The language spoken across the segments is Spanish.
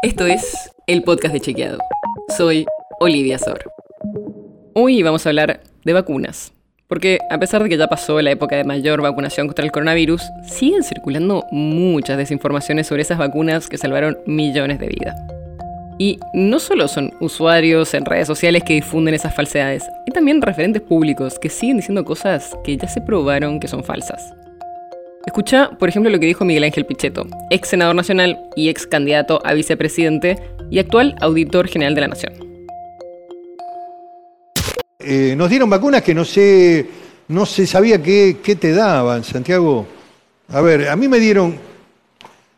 Esto es el podcast de Chequeado. Soy Olivia Sor. Hoy vamos a hablar de vacunas. Porque a pesar de que ya pasó la época de mayor vacunación contra el coronavirus, siguen circulando muchas desinformaciones sobre esas vacunas que salvaron millones de vidas. Y no solo son usuarios en redes sociales que difunden esas falsedades, hay también referentes públicos que siguen diciendo cosas que ya se probaron que son falsas. Escucha, por ejemplo, lo que dijo Miguel Ángel Pichetto, ex senador nacional y ex candidato a vicepresidente y actual auditor general de la Nación. Eh, nos dieron vacunas que no sé, no se sabía qué, qué te daban, Santiago. A ver, a mí me dieron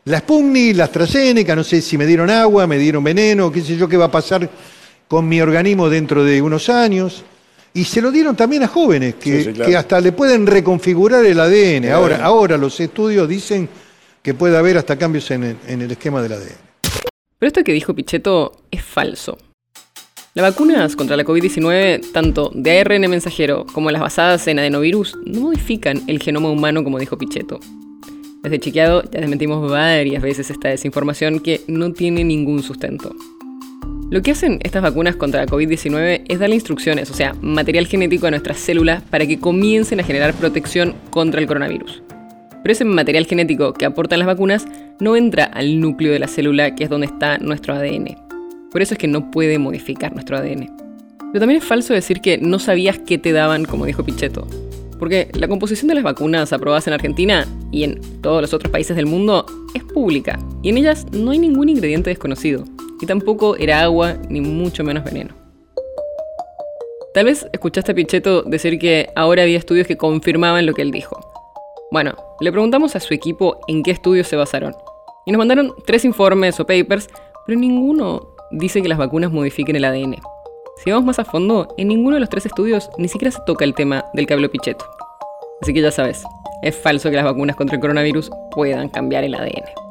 la Sputnik, la AstraZeneca, no sé si me dieron agua, me dieron veneno, qué sé yo qué va a pasar con mi organismo dentro de unos años. Y se lo dieron también a jóvenes, que, Sí, sí, claro. que hasta le pueden reconfigurar el ADN. El Ahora, ADN. ahora los estudios dicen que puede haber hasta cambios en el, en el esquema del ADN. Pero esto que dijo Pichetto es falso. Las vacunas contra la COVID-19, tanto de ARN mensajero como las basadas en adenovirus, no modifican el genoma humano como dijo Pichetto. Desde Chequeado ya desmentimos varias veces esta desinformación que no tiene ningún sustento. Lo que hacen estas vacunas contra la COVID-19 es darle instrucciones, o sea, material genético a nuestras células para que comiencen a generar protección contra el coronavirus. Pero ese material genético que aportan las vacunas no entra al núcleo de la célula, que es donde está nuestro ADN. Por eso es que no puede modificar nuestro ADN. Pero también es falso decir que no sabías qué te daban, como dijo Pichetto. Porque la composición de las vacunas aprobadas en Argentina y en todos los otros países del mundo es pública, y en ellas no hay ningún ingrediente desconocido, y tampoco era agua ni mucho menos veneno. Tal vez escuchaste a Pichetto decir que ahora había estudios que confirmaban lo que él dijo. Bueno, le preguntamos a su equipo en qué estudios se basaron. Y nos mandaron tres informes o papers, pero ninguno dice que las vacunas modifiquen el ADN. Si vamos más a fondo, en ninguno de los tres estudios ni siquiera se toca el tema del que habló Pichetto. Así que ya sabes, es falso que las vacunas contra el coronavirus puedan cambiar el ADN.